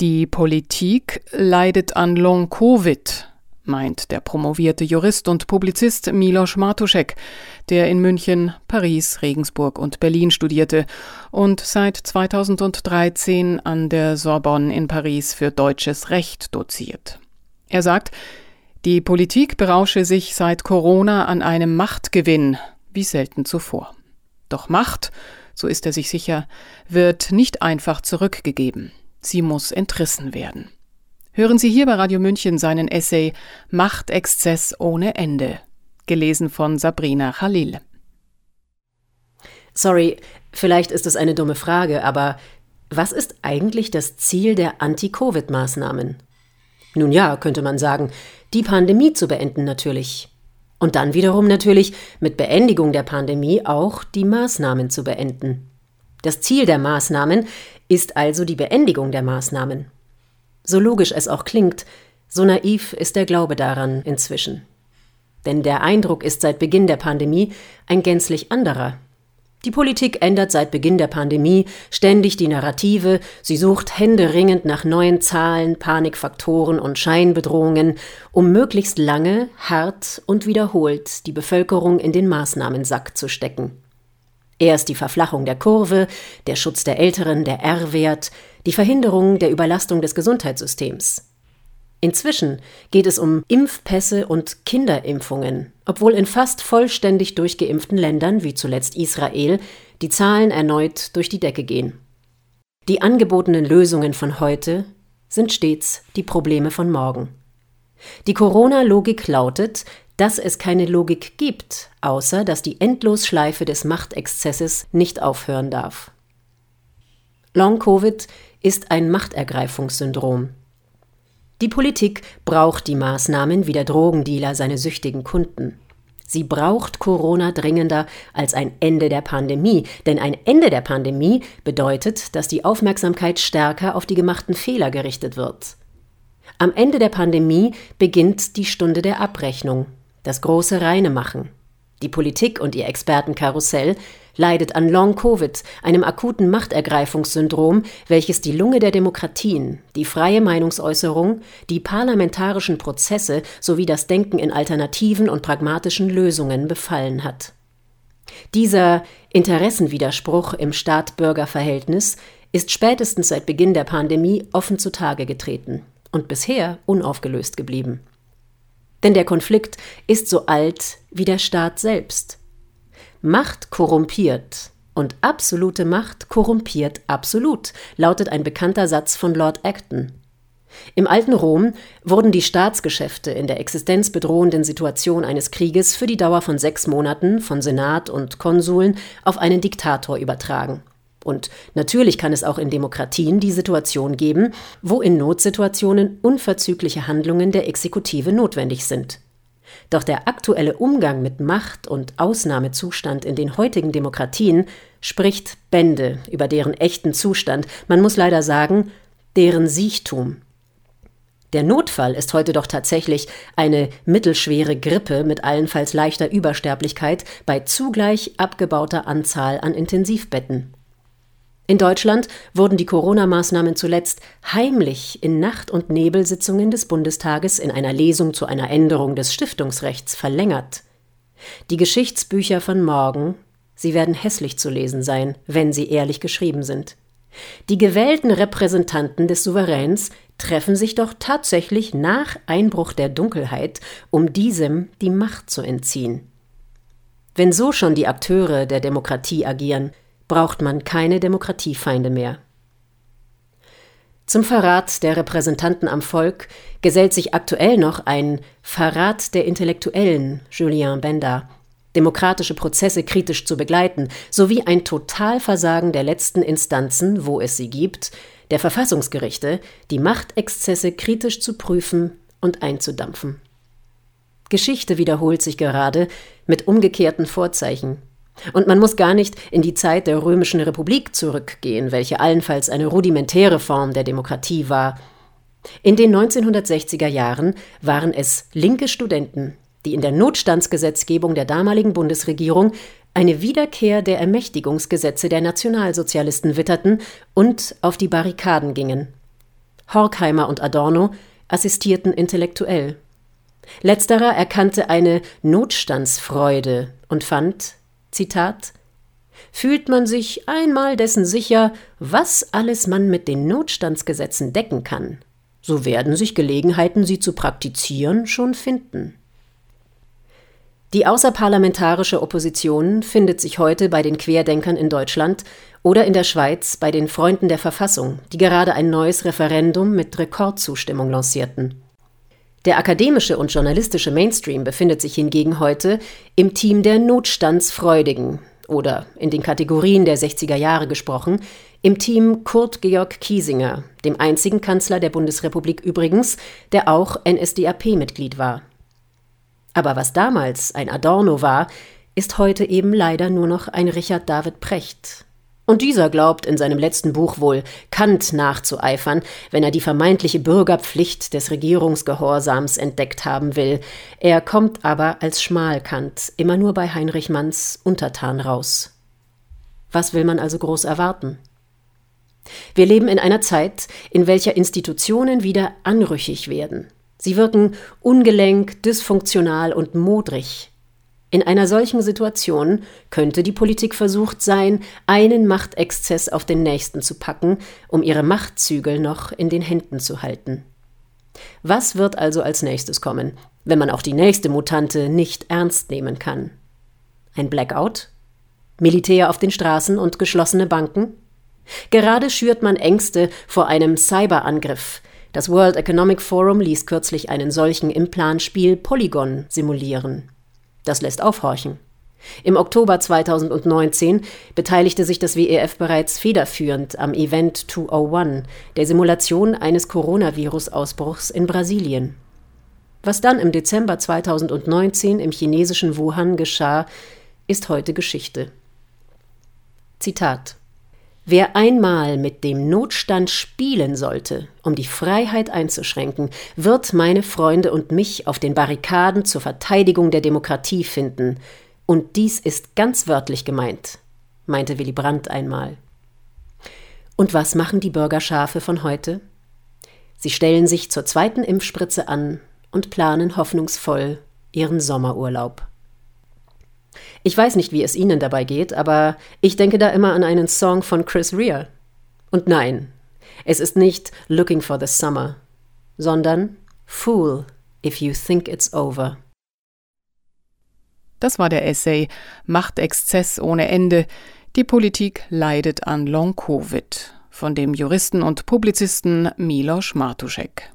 Die Politik leidet an Long-Covid, meint der promovierte Jurist und Publizist Milos Martuszek, der in München, Paris, Regensburg und Berlin studierte und seit 2013 an der Sorbonne in Paris für deutsches Recht doziert. Er sagt, die Politik berausche sich seit Corona an einem Machtgewinn, wie selten zuvor. Doch Macht, so ist er sich sicher, wird nicht einfach zurückgegeben. Sie muss entrissen werden. Hören Sie hier bei Radio München seinen Essay Machtexzess ohne Ende, gelesen von Sabrina Khalil. Sorry, vielleicht ist es eine dumme Frage, aber was ist eigentlich das Ziel der Anti-Covid-Maßnahmen? Nun ja, könnte man sagen, die Pandemie zu beenden natürlich. Und dann wiederum natürlich mit Beendigung der Pandemie auch die Maßnahmen zu beenden. Das Ziel der Maßnahmen ist also die Beendigung der Maßnahmen. So logisch es auch klingt, so naiv ist der Glaube daran inzwischen. Denn der Eindruck ist seit Beginn der Pandemie ein gänzlich anderer. Die Politik ändert seit Beginn der Pandemie ständig die Narrative, sie sucht händeringend nach neuen Zahlen, Panikfaktoren und Scheinbedrohungen, um möglichst lange, hart und wiederholt die Bevölkerung in den Maßnahmensack zu stecken. Erst die Verflachung der Kurve, der Schutz der Älteren, der R-Wert, die Verhinderung der Überlastung des Gesundheitssystems. Inzwischen geht es um Impfpässe und Kinderimpfungen, obwohl in fast vollständig durchgeimpften Ländern, wie zuletzt Israel, die Zahlen erneut durch die Decke gehen. Die angebotenen Lösungen von heute sind stets die Probleme von morgen. Die Corona-Logik lautet, dass es keine Logik gibt, außer dass die Endlosschleife des Machtexzesses nicht aufhören darf. Long-Covid ist ein Machtergreifungssyndrom. Die Politik braucht die Maßnahmen wie der Drogendealer seine süchtigen Kunden. Sie braucht Corona dringender als ein Ende der Pandemie, denn ein Ende der Pandemie bedeutet, dass die Aufmerksamkeit stärker auf die gemachten Fehler gerichtet wird. Am Ende der Pandemie beginnt die Stunde der Abrechnung, das große Reinemachen. Die Politik und ihr Expertenkarussell leidet an Long-Covid, einem akuten Machtergreifungssyndrom, welches die Lunge der Demokratien, die freie Meinungsäußerung, die parlamentarischen Prozesse sowie das Denken in alternativen und pragmatischen Lösungen befallen hat. Dieser Interessenwiderspruch im Staat-Bürger-Verhältnis ist spätestens seit Beginn der Pandemie offen zutage getreten und bisher unaufgelöst geblieben. Denn der Konflikt ist so alt wie der Staat selbst. Macht korrumpiert und absolute Macht korrumpiert absolut, lautet ein bekannter Satz von Lord Acton. Im alten Rom wurden die Staatsgeschäfte in der existenzbedrohenden Situation eines Krieges für die Dauer von sechs Monaten von Senat und Konsuln auf einen Diktator übertragen. Und natürlich kann es auch in Demokratien die Situation geben, wo in Notsituationen unverzügliche Handlungen der Exekutive notwendig sind. Doch der aktuelle Umgang mit Macht und Ausnahmezustand in den heutigen Demokratien spricht Bände über deren echten Zustand, man muss leider sagen, deren Siechtum. Der Notfall ist heute doch tatsächlich eine mittelschwere Grippe mit allenfalls leichter Übersterblichkeit bei zugleich abgebauter Anzahl an Intensivbetten. In Deutschland wurden die Corona-Maßnahmen zuletzt heimlich in Nacht- und Nebelsitzungen des Bundestages in einer Lesung zu einer Änderung des Stiftungsrechts verlängert. Die Geschichtsbücher von morgen, sie werden hässlich zu lesen sein, wenn sie ehrlich geschrieben sind. Die gewählten Repräsentanten des Souveräns treffen sich doch tatsächlich nach Einbruch der Dunkelheit, um diesem die Macht zu entziehen. Wenn so schon die Akteure der Demokratie agieren, braucht man keine Demokratiefeinde mehr. Zum Verrat der Repräsentanten am Volk gesellt sich aktuell noch ein Verrat der Intellektuellen, Julien Benda, demokratische Prozesse kritisch zu begleiten, sowie ein Totalversagen der letzten Instanzen, wo es sie gibt, der Verfassungsgerichte, die Machtexzesse kritisch zu prüfen und einzudampfen. Geschichte wiederholt sich gerade mit umgekehrten Vorzeichen. Und man muss gar nicht in die Zeit der Römischen Republik zurückgehen, welche allenfalls eine rudimentäre Form der Demokratie war. In den 1960er Jahren waren es linke Studenten, die in der Notstandsgesetzgebung der damaligen Bundesregierung eine Wiederkehr der Ermächtigungsgesetze der Nationalsozialisten witterten und auf die Barrikaden gingen. Horkheimer und Adorno assistierten intellektuell. Letzterer erkannte eine Notstandsfreude und fand, Zitat, fühlt man sich einmal dessen sicher, was alles man mit den Notstandsgesetzen decken kann, so werden sich Gelegenheiten, sie zu praktizieren, schon finden. Die außerparlamentarische Opposition findet sich heute bei den Querdenkern in Deutschland oder in der Schweiz bei den Freunden der Verfassung, die gerade ein neues Referendum mit Rekordzustimmung lancierten. Der akademische und journalistische Mainstream befindet sich hingegen heute im Team der Notstandsfreudigen oder in den Kategorien der 60er Jahre gesprochen, im Team Kurt Georg Kiesinger, dem einzigen Kanzler der Bundesrepublik übrigens, der auch NSDAP-Mitglied war. Aber was damals ein Adorno war, ist heute eben leider nur noch ein Richard David Precht. Und dieser glaubt in seinem letzten Buch wohl Kant nachzueifern, wenn er die vermeintliche Bürgerpflicht des Regierungsgehorsams entdeckt haben will. Er kommt aber als Schmalkant immer nur bei Heinrich Manns Untertan raus. Was will man also groß erwarten? Wir leben in einer Zeit, in welcher Institutionen wieder anrüchig werden. Sie wirken ungelenk, dysfunktional und modrig. In einer solchen Situation könnte die Politik versucht sein, einen Machtexzess auf den nächsten zu packen, um ihre Machtzügel noch in den Händen zu halten. Was wird also als nächstes kommen, wenn man auch die nächste Mutante nicht ernst nehmen kann? Ein Blackout? Militär auf den Straßen und geschlossene Banken? Gerade schürt man Ängste vor einem Cyberangriff, das World Economic Forum ließ kürzlich einen solchen im Planspiel Polygon simulieren. Das lässt aufhorchen. Im Oktober 2019 beteiligte sich das WEF bereits federführend am Event 201, der Simulation eines Coronavirus-Ausbruchs in Brasilien. Was dann im Dezember 2019 im chinesischen Wuhan geschah, ist heute Geschichte. Zitat Wer einmal mit dem Notstand spielen sollte, um die Freiheit einzuschränken, wird meine Freunde und mich auf den Barrikaden zur Verteidigung der Demokratie finden. Und dies ist ganz wörtlich gemeint, meinte Willy Brandt einmal. Und was machen die Bürgerschafe von heute? Sie stellen sich zur zweiten Impfspritze an und planen hoffnungsvoll ihren Sommerurlaub. Ich weiß nicht, wie es Ihnen dabei geht, aber ich denke da immer an einen Song von Chris Rea. Und nein, es ist nicht Looking for the Summer, sondern Fool if you think it's over. Das war der Essay Machtexzess ohne Ende. Die Politik leidet an Long-Covid von dem Juristen und Publizisten Milos Martuszek.